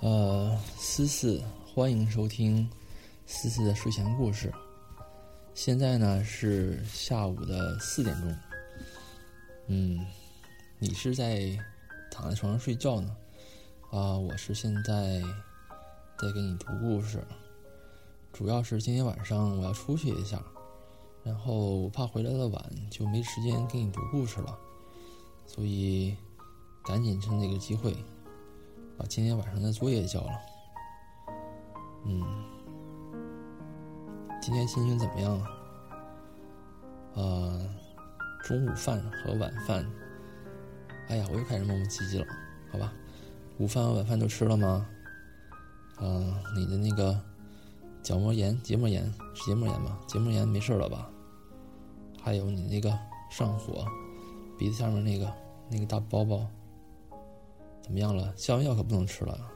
呃，思思，欢迎收听思思的睡前故事。现在呢是下午的四点钟。嗯，你是在躺在床上睡觉呢？啊，我是现在在给你读故事。主要是今天晚上我要出去一下，然后我怕回来的晚，就没时间给你读故事了，所以赶紧趁这个机会。把今天晚上的作业交了。嗯，今天心情怎么样啊？呃，中午饭和晚饭，哎呀，我又开始磨磨唧唧了，好吧？午饭和晚饭都吃了吗？呃，你的那个角膜炎、结膜炎是结膜炎吗？结膜炎没事了吧？还有你那个上火，鼻子下面那个那个大包包。怎么样了？消炎药可不能吃了。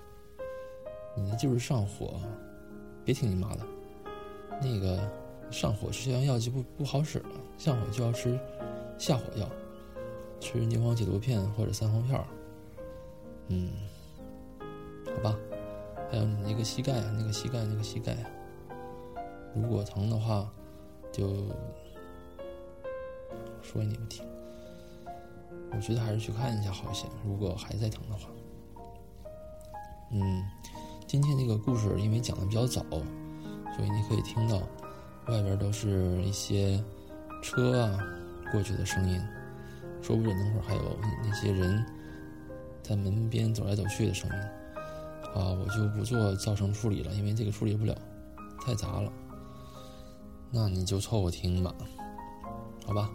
你那就是上火，别听你妈的。那个上火吃消炎药就不不好使了，上火就要吃下火药，吃牛黄解毒片或者三黄片儿嗯，好吧。还有你那个膝盖，那个膝盖，那个膝盖，如果疼的话，就说给你不听。我觉得还是去看一下好一些。如果还在疼的话，嗯，今天这个故事因为讲的比较早，所以你可以听到外边都是一些车啊过去的声音，说不准等会儿还有那些人在门边走来走去的声音。啊，我就不做噪声处理了，因为这个处理不了，太杂了。那你就凑合听吧，好吧。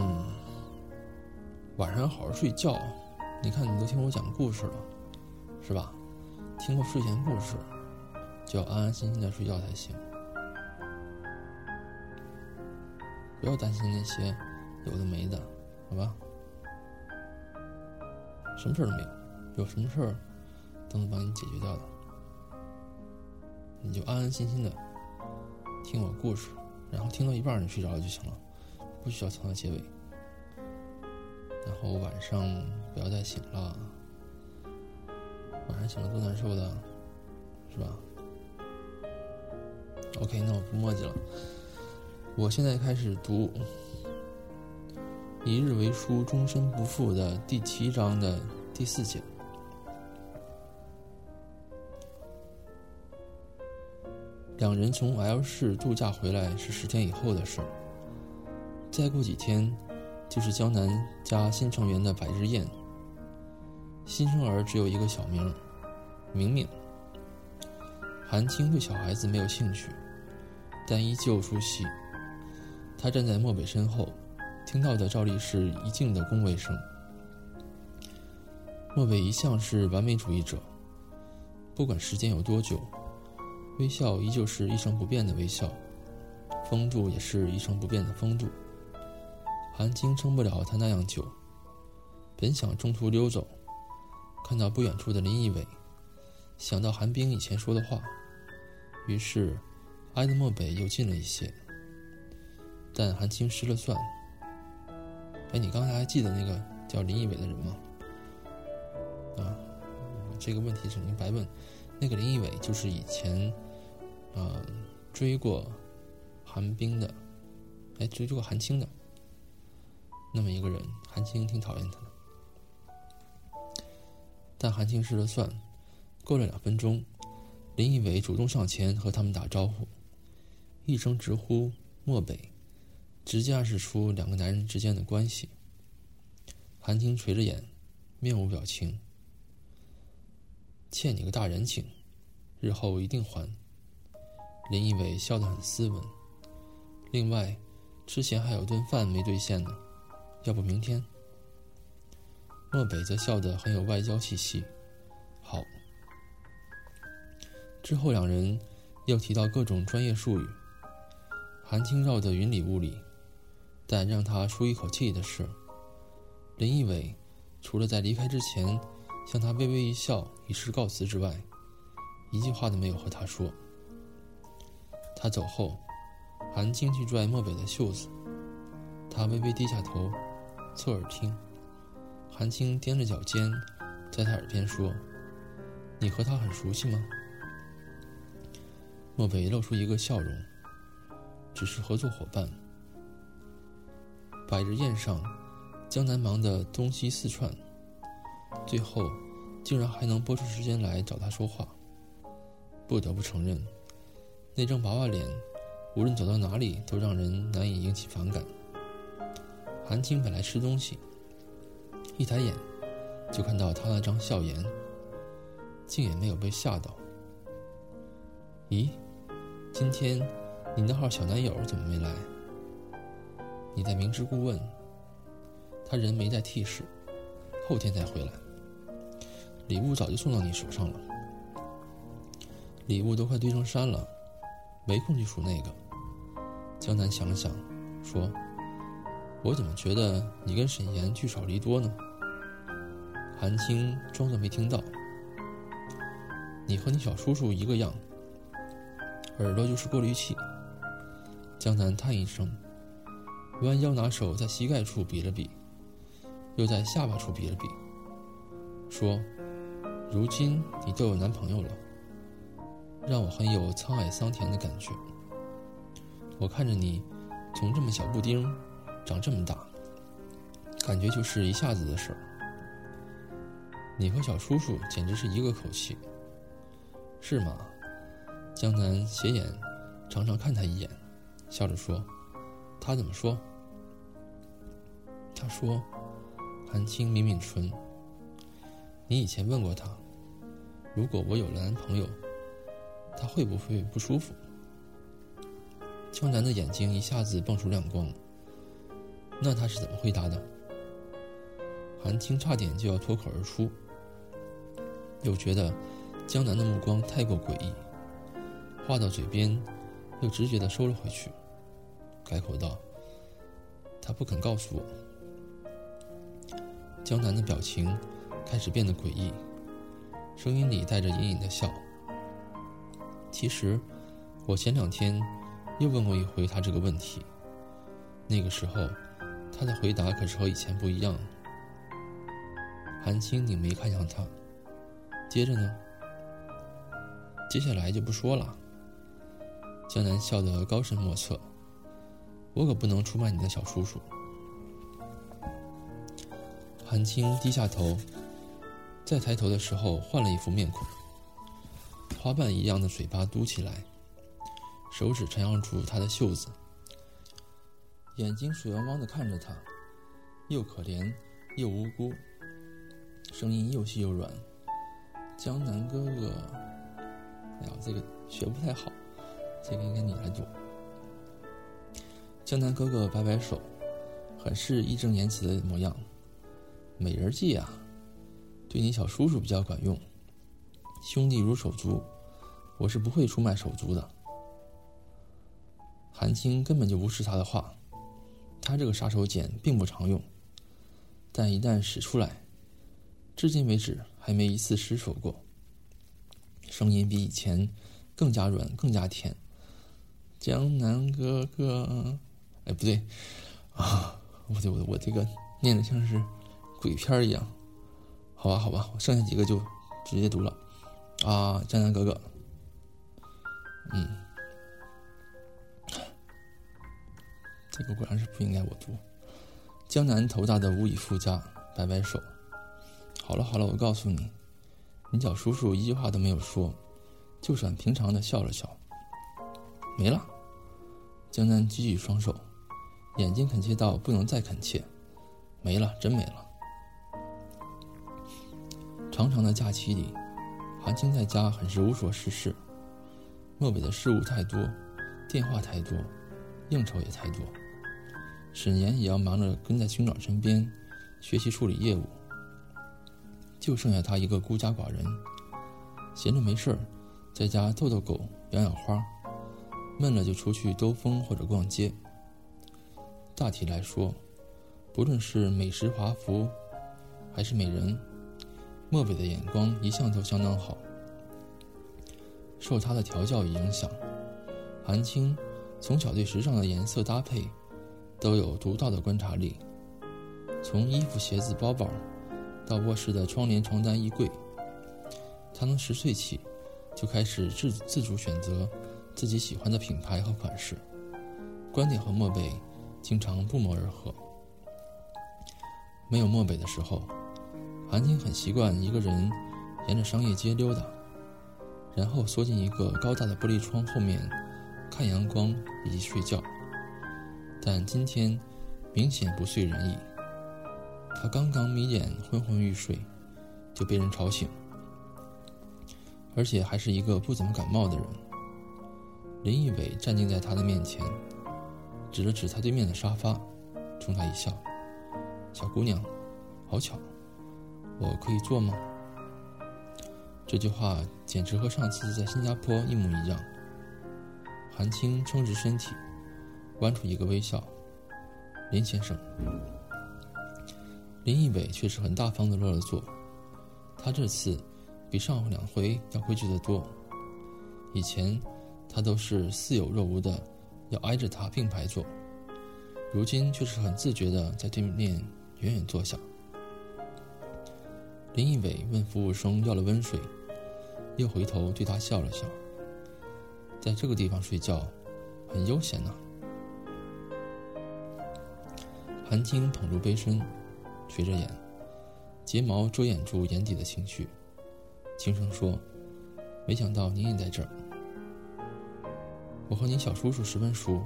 嗯，晚上好好睡觉。你看，你都听我讲故事了，是吧？听过睡前故事，就要安安心心的睡觉才行。不要担心那些有的没的，好吧？什么事儿都没有，有什么事儿都能帮你解决掉的。你就安安心心的听我故事，然后听到一半你睡着了就行了。不需要藏到结尾，然后晚上不要再醒了，晚上醒了多难受的，是吧？OK，那我不墨迹了，我现在开始读“一日为书，终身不负”的第七章的第四节。两人从 L 市度假回来是十天以后的事。再过几天，就是江南家新成员的百日宴。新生儿只有一个小名，明明。韩青对小孩子没有兴趣，但依旧出席。他站在漠北身后，听到的照例是一静的恭维声。漠北一向是完美主义者，不管时间有多久，微笑依旧是一成不变的微笑，风度也是一成不变的风度。韩青撑不了他那样久，本想中途溜走，看到不远处的林一伟，想到韩冰以前说的话，于是挨得漠北又近了一些。但韩青失了算。哎，你刚才还记得那个叫林一伟的人吗？啊，这个问题肯定白问。那个林一伟就是以前，呃，追过韩冰的，哎，追过韩青的。那么一个人，韩青挺讨厌他的，但韩青失了算。过了两分钟，林一伟主动上前和他们打招呼，一声直呼“漠北”，直接暗示出两个男人之间的关系。韩青垂着眼，面无表情。欠你个大人情，日后一定还。林一伟笑得很斯文。另外，之前还有顿饭没兑现呢。要不明天？漠北则笑得很有外交气息。好。之后两人又提到各种专业术语，韩青绕得云里雾里，但让他舒一口气的是，林一伟除了在离开之前向他微微一笑以示告辞之外，一句话都没有和他说。他走后，韩青去拽漠北的袖子，他微微低下头。侧耳听，韩青踮着脚尖，在他耳边说：“你和他很熟悉吗？”漠北露出一个笑容，只是合作伙伴。百日宴上，江南忙得东西四串，最后竟然还能拨出时间来找他说话。不得不承认，那张娃娃脸，无论走到哪里都让人难以引起反感。韩青本来吃东西，一抬眼就看到他那张笑颜，竟也没有被吓到。咦，今天你那号小男友怎么没来？你在明知故问，他人没在 T 市，后天才回来。礼物早就送到你手上了，礼物都快堆成山了，没空去数那个。江南想了想，说：“我怎么觉得你跟沈岩聚少离多呢？”韩青装作没听到：“你和你小叔叔一个样，耳朵就是过滤器。”江南叹一声。弯腰拿手在膝盖处比了比，又在下巴处比了比，说：“如今你都有男朋友了，让我很有沧海桑田的感觉。我看着你，从这么小布丁长这么大，感觉就是一下子的事儿。你和小叔叔简直是一个口气，是吗？”江南斜眼常常看他一眼，笑着说：“他怎么说？”他说：“韩青抿抿唇。你以前问过他，如果我有了男朋友，他会不会不舒服？”江南的眼睛一下子蹦出亮光。那他是怎么回答的？韩青差点就要脱口而出，又觉得江南的目光太过诡异，话到嘴边，又直觉的收了回去，改口道：“他不肯告诉我。”江南的表情开始变得诡异，声音里带着隐隐的笑。其实，我前两天又问过一回他这个问题，那个时候他的回答可是和以前不一样。韩青拧眉看向他，接着呢？接下来就不说了。江南笑得高深莫测，我可不能出卖你的小叔叔。韩青低下头，再抬头的时候换了一副面孔，花瓣一样的嘴巴嘟起来，手指缠绕住他的袖子，眼睛水汪汪的看着他，又可怜又无辜，声音又细又软：“江南哥哥。”哎呀，这个学不太好，这个应该你来读。江南哥哥摆摆手，很是义正言辞的模样。美人计啊，对你小叔叔比较管用。兄弟如手足，我是不会出卖手足的。韩青根本就无视他的话，他这个杀手锏并不常用，但一旦使出来，至今为止还没一次失手过。声音比以前更加软，更加甜。江南哥哥，哎，不对，啊，我对我我这个念的像是。鬼片一样，好吧，好吧，我剩下几个就直接读了。啊，江南哥哥，嗯，这个果然是不应该我读。江南头大的无以复加，摆摆手。好了好了，我告诉你，你小叔叔一句话都没有说，就是很平常的笑了笑。没了。江南举起双手，眼睛恳切到不能再恳切。没了，真没了。长长的假期里，韩青在家很是无所事事。漠北的事物太多，电话太多，应酬也太多。沈岩也要忙着跟在兄长身边，学习处理业务。就剩下他一个孤家寡人，闲着没事儿，在家逗逗狗，养养花，闷了就出去兜风或者逛街。大体来说，不论是美食华服，还是美人。漠北的眼光一向都相当好，受他的调教与影响，韩青从小对时尚的颜色搭配都有独到的观察力。从衣服、鞋子、包包，到卧室的窗帘、床单、衣柜。他从十岁起就开始自自主选择自己喜欢的品牌和款式，观点和漠北经常不谋而合。没有漠北的时候，韩青很习惯一个人沿着商业街溜达，然后缩进一个高大的玻璃窗后面看阳光以及睡觉。但今天明显不遂人意。他刚刚眯眼昏昏欲睡，就被人吵醒，而且还是一个不怎么感冒的人。林义伟站定在他的面前，指了指他对面的沙发，冲他一笑：“小姑娘，好巧，我可以坐吗？”这句话简直和上次在新加坡一模一样。韩青撑直身体，弯出一个微笑：“林先生。”林义伟却是很大方的落了座，他这次比上两回要规矩得多。以前他都是似有若无的要挨着他并排坐，如今却是很自觉的在对面远远坐下。林义伟问服务生要了温水，又回头对他笑了笑。在这个地方睡觉，很悠闲呢。韩青捧住杯身。垂着眼，睫毛遮掩住眼底的情绪，轻声说：“没想到您也在这儿。我和您小叔叔十分熟，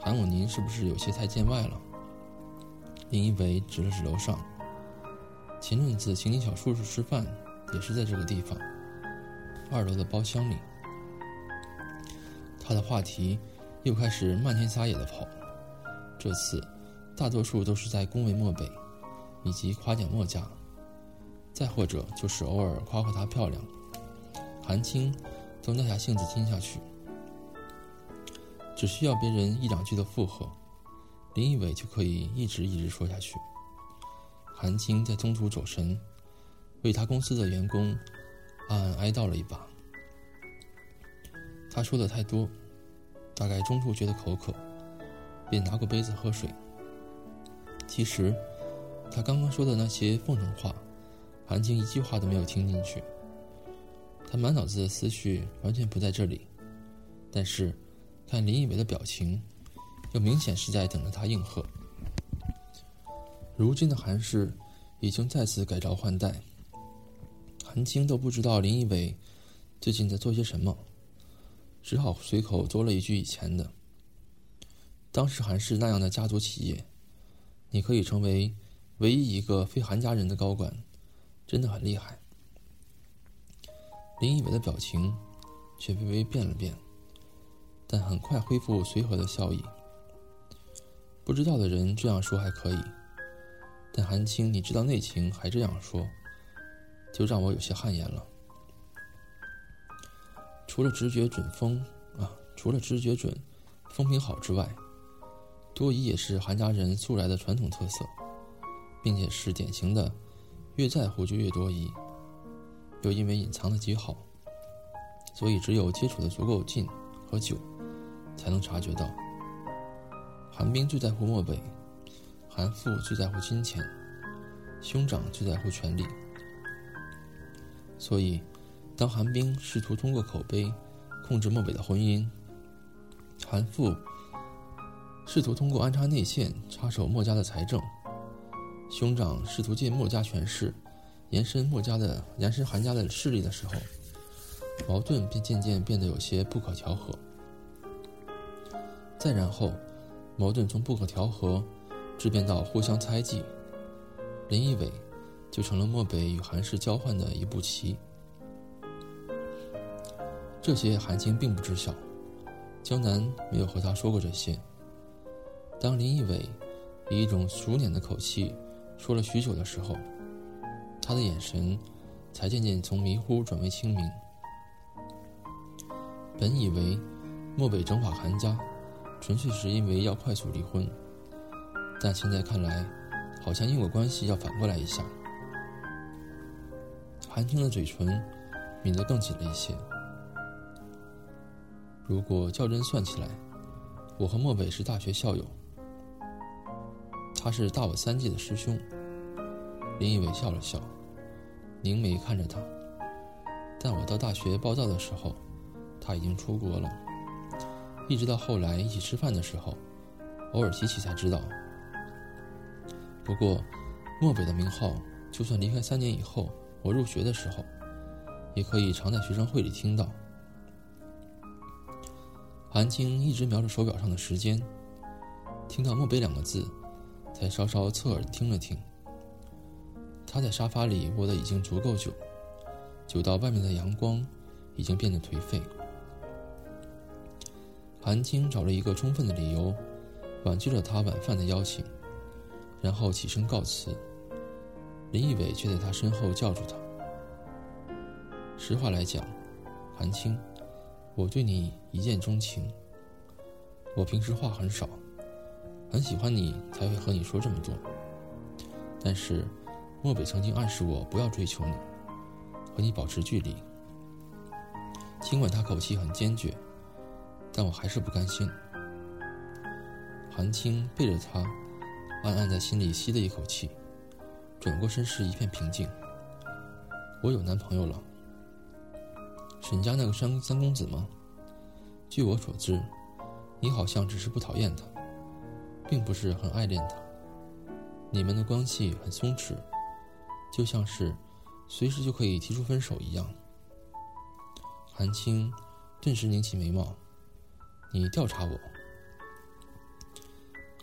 喊我您是不是有些太见外了？”林一伟指了指楼上，前阵子请你小叔叔吃饭，也是在这个地方，二楼的包厢里。他的话题又开始漫天撒野的跑，这次大多数都是在恭维漠北。以及夸奖墨家，再或者就是偶尔夸夸她漂亮，韩青都耐下性子听下去。只需要别人一两句的附和，林一伟就可以一直一直说下去。韩青在中途走神，为他公司的员工暗暗哀悼了一把。他说的太多，大概中途觉得口渴，便拿过杯子喝水。其实。他刚刚说的那些奉承话，韩青一句话都没有听进去。他满脑子的思绪完全不在这里，但是看林一伟的表情，又明显是在等着他应和。如今的韩氏已经再次改朝换代，韩青都不知道林一伟最近在做些什么，只好随口多了一句以前的：“当时韩氏那样的家族企业，你可以成为。”唯一一个非韩家人的高管，真的很厉害。林一伟的表情却微微变了变，但很快恢复随和的笑意。不知道的人这样说还可以，但韩青你知道内情还这样说，就让我有些汗颜了。除了直觉准风啊，除了直觉准，风评好之外，多疑也是韩家人素来的传统特色。并且是典型的，越在乎就越多疑。又因为隐藏的极好，所以只有接触的足够近和久，才能察觉到。韩冰最在乎漠北，韩父最在乎金钱，兄长最在乎权力。所以，当韩冰试图通过口碑控制漠北的婚姻，韩父试图通过安插内线插手墨家的财政。兄长试图借墨家权势，延伸墨家的延伸韩家的势力的时候，矛盾便渐渐变得有些不可调和。再然后，矛盾从不可调和，质变到互相猜忌，林义伟就成了漠北与韩氏交换的一步棋。这些韩青并不知晓，江南没有和他说过这些。当林义伟以一种熟稔的口气。说了许久的时候，他的眼神才渐渐从迷糊转为清明。本以为漠北整垮韩家，纯粹是因为要快速离婚，但现在看来，好像因果关系要反过来一下。韩青的嘴唇抿得更紧了一些。如果较真算起来，我和漠北是大学校友。他是大我三届的师兄，林一伟笑了笑，凝眉看着他。但我到大学报到的时候，他已经出国了。一直到后来一起吃饭的时候，偶尔提起才知道。不过，漠北的名号，就算离开三年以后，我入学的时候，也可以常在学生会里听到。韩青一直瞄着手表上的时间，听到“漠北”两个字，才稍稍侧耳听了听。他在沙发里窝得已经足够久，久到外面的阳光已经变得颓废。韩青找了一个充分的理由，婉拒了他晚饭的邀请。然后起身告辞，林义伟却在他身后叫住他。实话来讲，韩青，我对你一见钟情。我平时话很少，很喜欢你才会和你说这么多。但是，漠北曾经暗示我不要追求你，和你保持距离。尽管他口气很坚决，但我还是不甘心。韩青背着他。暗暗在心里吸了一口气，转过身时一片平静。我有男朋友了。沈家那个三三公子吗？据我所知，你好像只是不讨厌他，并不是很爱恋他。你们的关系很松弛，就像是随时就可以提出分手一样。韩青顿时拧起眉毛：“你调查我？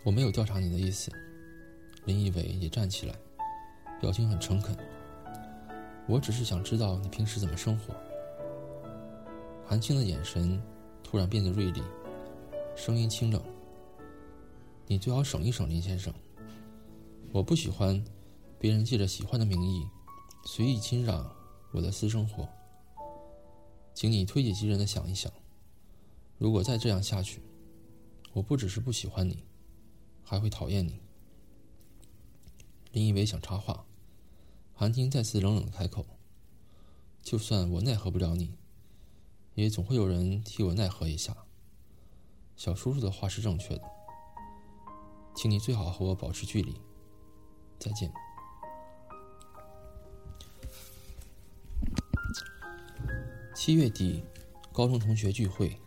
我没有调查你的意思。”林一伟也站起来，表情很诚恳。我只是想知道你平时怎么生活。韩青的眼神突然变得锐利，声音清冷：“你最好省一省，林先生。我不喜欢别人借着喜欢的名义随意侵扰我的私生活。请你推己及人的想一想，如果再这样下去，我不只是不喜欢你，还会讨厌你。”林以为想插话，韩青再次冷冷的开口：“就算我奈何不了你，也总会有人替我奈何一下。小叔叔的话是正确的，请你最好和我保持距离。再见。”七月底，高中同学聚会，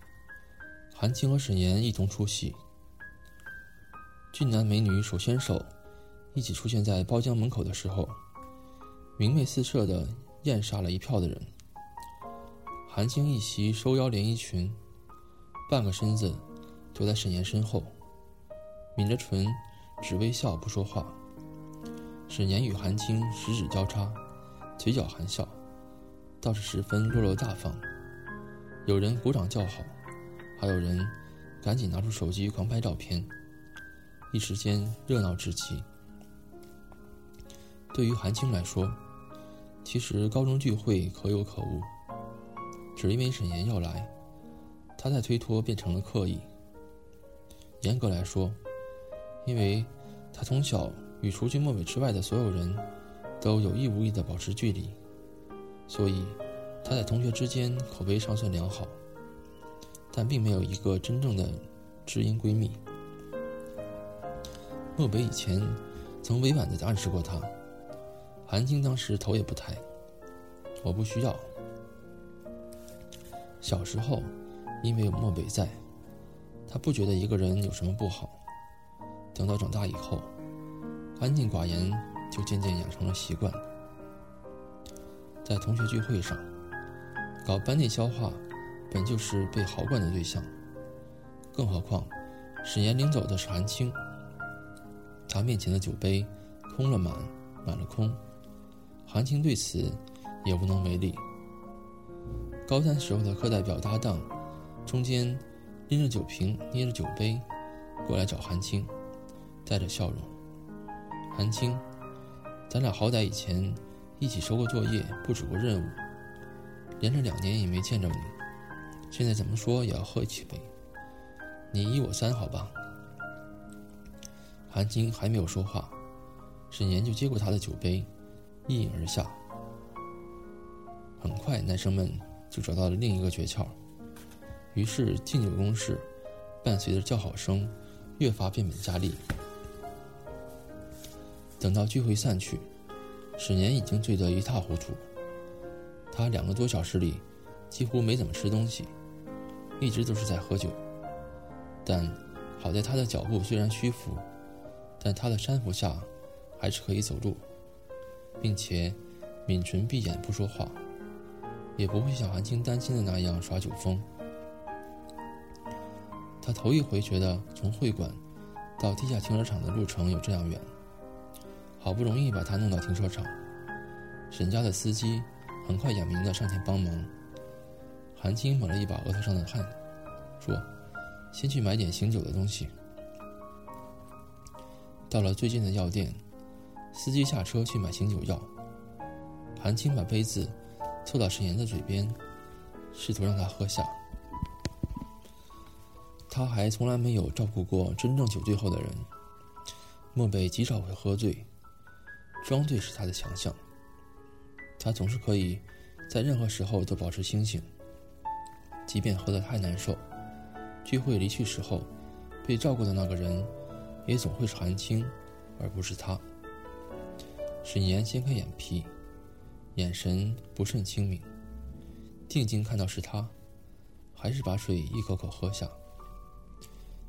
韩青和沈岩一同出席。俊男美女手牵手。一起出现在包厢门口的时候，明媚四射的艳杀了一票的人。韩青一袭收腰连衣裙，半个身子躲在沈岩身后，抿着唇，只微笑不说话。沈岩与韩青十指交叉，嘴角含笑，倒是十分落落大方。有人鼓掌叫好，还有人赶紧拿出手机狂拍照片，一时间热闹至极。对于韩青来说，其实高中聚会可有可无。只因为沈岩要来，他再推脱变成了刻意。严格来说，因为他从小与除去莫伟之外的所有人都有意无意的保持距离，所以他在同学之间口碑尚算良好，但并没有一个真正的知音闺蜜。莫北以前曾委婉的暗示过他。韩青当时头也不抬，我不需要。小时候，因为有漠北在，他不觉得一个人有什么不好。等到长大以后，安静寡言就渐渐养成了习惯。在同学聚会上，搞班内消化，本就是被豪惯的对象。更何况，沈岩领走的是韩青，他面前的酒杯空了满，满了空。韩青对此也无能为力。高三时候的课代表搭档，中间拎着酒瓶、捏着酒杯过来找韩青，带着笑容：“韩青，咱俩好歹以前一起收过作业、布置过任务，连着两年也没见着你，现在怎么说也要喝几杯。你一我三，好吧？”韩青还没有说话，沈岩就接过他的酒杯。一饮而下，很快男生们就找到了另一个诀窍，于是敬酒攻势伴随着叫好声越发变本加厉。等到聚会散去，史年已经醉得一塌糊涂。他两个多小时里几乎没怎么吃东西，一直都是在喝酒。但好在他的脚步虽然虚浮，但他的搀扶下还是可以走路，并且抿唇闭眼不说话，也不会像韩青担心的那样耍酒疯。他头一回觉得从会馆到地下停车场的路程有这样远。好不容易把他弄到停车场，沈家的司机很快眼明的上前帮忙。韩青抹了一把额头上的汗，说：“先去买点醒酒的东西。”到了最近的药店，司机下车去买醒酒药。韩青把杯子凑到沈岩的嘴边，试图让他喝下。他还从来没有照顾过真正酒醉后的人。漠北极少会喝醉。装醉是他的强项。他总是可以在任何时候都保持清醒，即便喝得太难受。聚会离去时候，被照顾的那个人也总会是韩青，而不是他。沈岩掀开眼皮，眼神不甚清明，定睛看到是他，还是把水一口口喝下。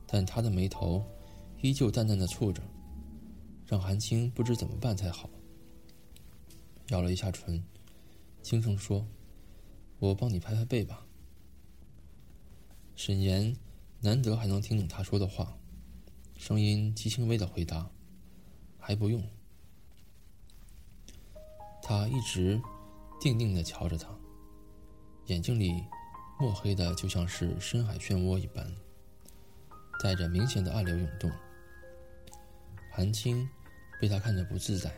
但他的眉头依旧淡淡的蹙着。让韩青不知怎么办才好。咬了一下唇，轻声说：“我帮你拍拍背吧。”沈岩难得还能听懂他说的话，声音极轻微的回答：“还不用。”他一直定定的瞧着他，眼睛里墨黑的就像是深海漩涡一般，带着明显的暗流涌动。韩青。被他看着不自在，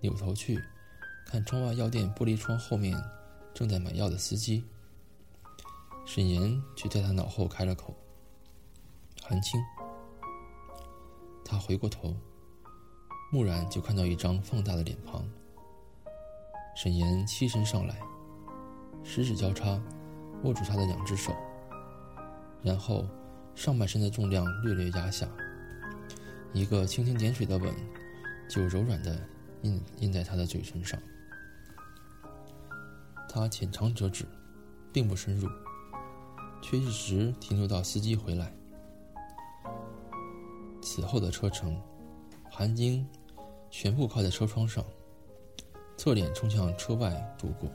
扭头去看窗外药店玻璃窗后面正在买药的司机。沈岩却在他脑后开了口：“韩青。”他回过头，蓦然就看到一张放大的脸庞。沈岩栖身上来，十指交叉握住他的两只手，然后上半身的重量略略压下。一个蜻蜓点水的吻，就柔软的印印在他的嘴唇上。他浅尝辄止，并不深入，却一直停留到司机回来。此后的车程，韩晶全部靠在车窗上，侧脸冲向车外度过。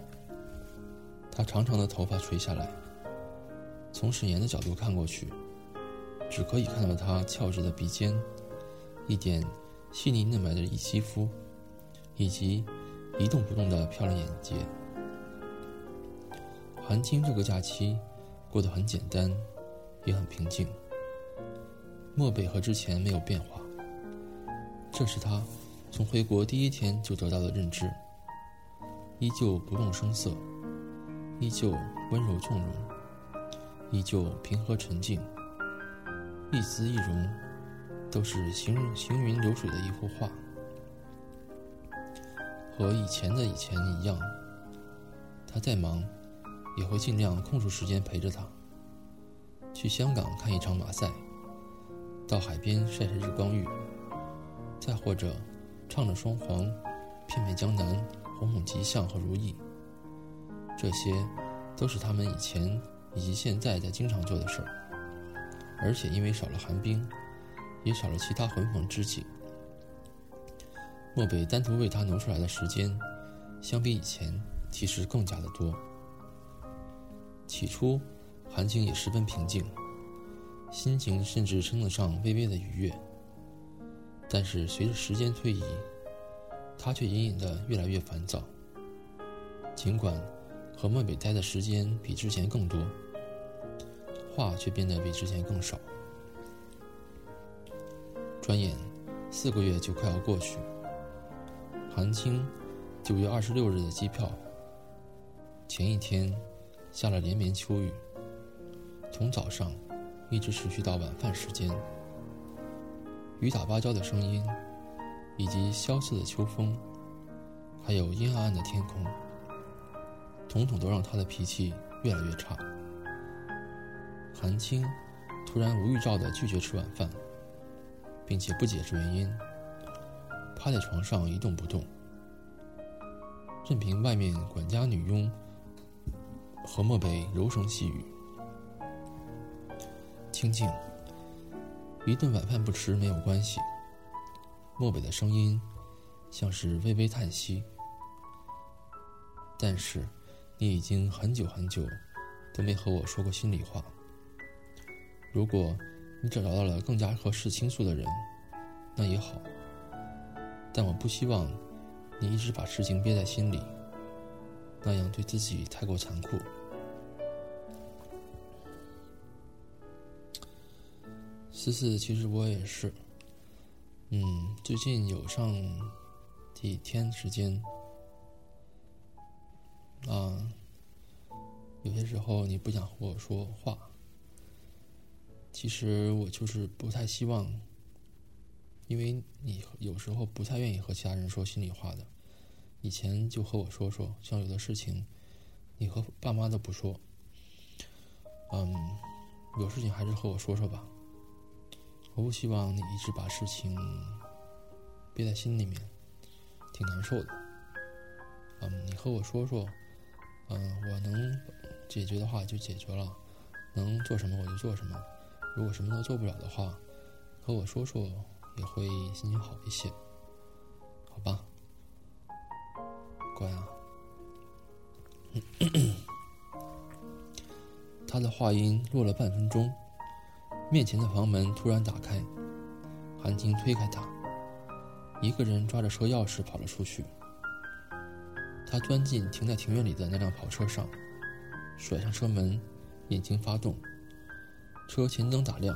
他长长的头发垂下来，从沈岩的角度看过去，只可以看到他翘直的鼻尖。一点细腻嫩白的肌肤，以及一动不动的漂亮眼睫。韩青这个假期过得很简单，也很平静。漠北和之前没有变化，这是他从回国第一天就得到的认知。依旧不动声色，依旧温柔纵容，依旧平和沉静，一姿一容。都是行行云流水的一幅画，和以前的以前一样。他再忙，也会尽量空出时间陪着他。去香港看一场马赛，到海边晒晒日光浴，再或者唱着双簧，骗骗江南，哄哄吉祥和如意。这些都是他们以前以及现在在经常做的事儿。而且因为少了寒冰。也少了其他混逢知己。漠北单独为他挪出来的时间，相比以前其实更加的多。起初，韩青也十分平静，心情甚至称得上微微的愉悦。但是随着时间推移，他却隐隐的越来越烦躁。尽管和漠北待的时间比之前更多，话却变得比之前更少。转眼，四个月就快要过去。韩青九月二十六日的机票。前一天下了连绵秋雨，从早上一直持续到晚饭时间。雨打芭蕉的声音，以及萧瑟的秋风，还有阴暗暗的天空，统统都让他的脾气越来越差。韩青突然无预兆的拒绝吃晚饭。并且不解释原因，趴在床上一动不动。任凭外面管家女佣和漠北柔声细语。清静，一顿晚饭不吃没有关系。漠北的声音像是微微叹息。但是，你已经很久很久都没和我说过心里话。如果你找到了更加合适倾诉的人，那也好。但我不希望你一直把事情憋在心里，那样对自己太过残酷。思思，其实我也是，嗯，最近有上几天时间，啊，有些时候你不想和我说话，其实我就是不太希望。因为你有时候不太愿意和其他人说心里话的，以前就和我说说，像有的事情，你和爸妈都不说，嗯，有事情还是和我说说吧。我不希望你一直把事情憋在心里面，挺难受的。嗯，你和我说说，嗯，我能解决的话就解决了，能做什么我就做什么。如果什么都做不了的话，和我说说。也会心情好一些，好吧，乖啊。他的话音落了半分钟，面前的房门突然打开，韩青推开他，一个人抓着车钥匙跑了出去。他钻进停在庭院里的那辆跑车上，甩上车门，引擎发动，车前灯打亮，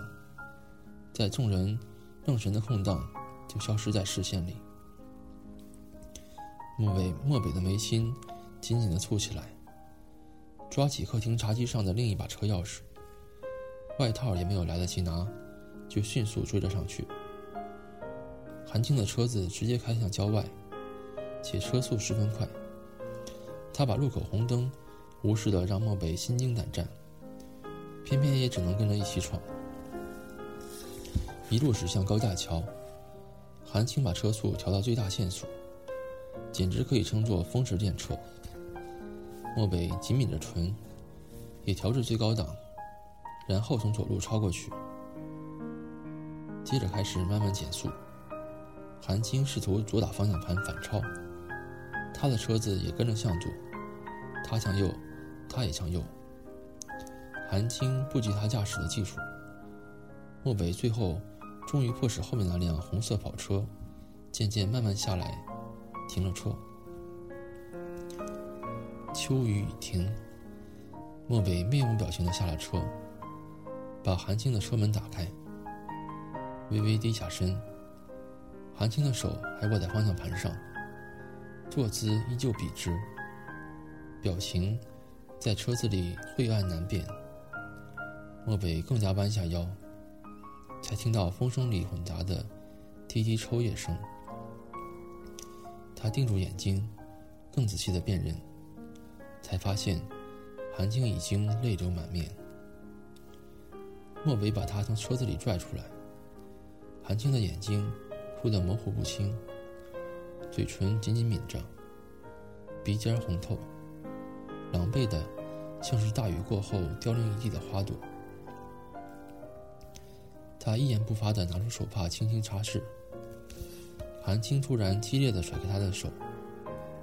在众人。愣神的空档就消失在视线里。漠北漠北的眉心紧紧的蹙起来，抓起客厅茶几上的另一把车钥匙，外套也没有来得及拿，就迅速追了上去。韩青的车子直接开向郊外，且车速十分快。他把路口红灯无视的让漠北心惊胆战，偏偏也只能跟着一起闯。一路驶向高架桥，韩青把车速调到最大限速，简直可以称作风驰电掣。漠北紧抿着唇，也调至最高档，然后从左路超过去，接着开始慢慢减速。韩青试图左打方向盘反超，他的车子也跟着向左，他向右，他也向右。韩青不及他驾驶的技术，漠北最后。终于迫使后面那辆红色跑车渐渐慢慢下来，停了车。秋雨已停，漠北面无表情的下了车，把韩青的车门打开，微微低下身。韩青的手还握在方向盘上，坐姿依旧笔直，表情在车子里晦暗难辨。漠北更加弯下腰。才听到风声里混杂的滴滴抽噎声。他定住眼睛，更仔细的辨认，才发现韩青已经泪流满面。莫北把他从车子里拽出来，韩青的眼睛哭得模糊不清，嘴唇紧紧抿着，鼻尖红透，狼狈的像是大雨过后凋零一地的花朵。他一言不发地拿出手帕，轻轻擦拭。韩青突然激烈地甩开他的手，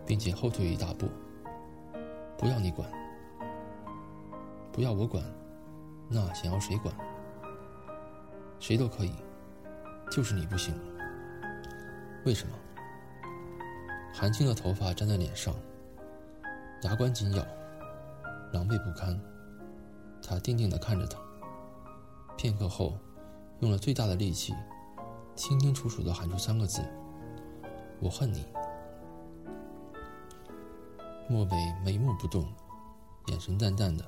并且后退一大步：“不要你管，不要我管，那想要谁管？谁都可以，就是你不行。为什么？”韩青的头发粘在脸上，牙关紧咬，狼狈不堪。他定定地看着他，片刻后。用了最大的力气，清清楚楚的喊出三个字：“我恨你。”漠北眉目不动，眼神淡淡的：“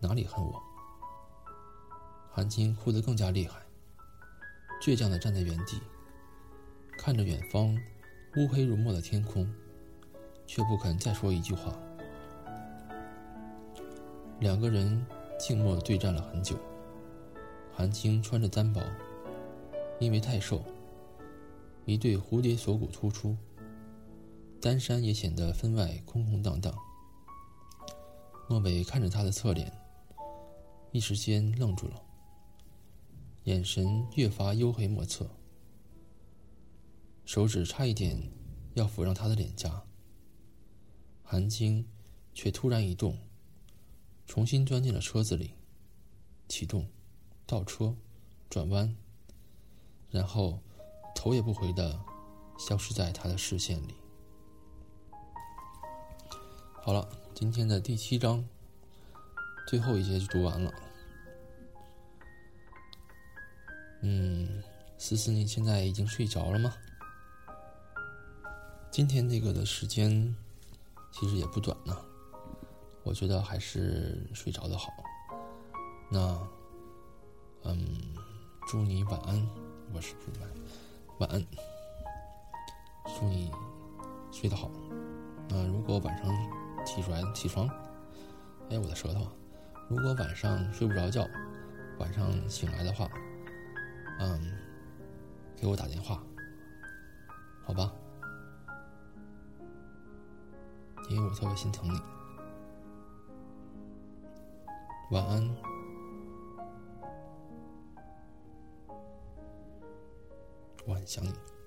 哪里恨我？”韩青哭得更加厉害，倔强的站在原地，看着远方乌黑如墨的天空，却不肯再说一句话。两个人静默对战了很久。韩青穿着单薄，因为太瘦，一对蝴蝶锁骨突出，丹山也显得分外空空荡荡。莫北看着他的侧脸，一时间愣住了，眼神越发黝黑莫测，手指差一点要抚上他的脸颊。韩青却突然一动，重新钻进了车子里，启动，倒车，转弯，然后头也不回的消失在他的视线里。好了，今天的第七章最后一节就读完了。嗯，思思，你现在已经睡着了吗？今天这个的时间其实也不短呢，我觉得还是睡着的好。那，嗯，祝你晚安，我是祝晚晚安，祝你睡得好。嗯，如果晚上。起出来，起床！哎，我的舌头！如果晚上睡不着觉，晚上醒来的话，嗯，给我打电话，好吧？因为我特别心疼你。晚安，我很想你。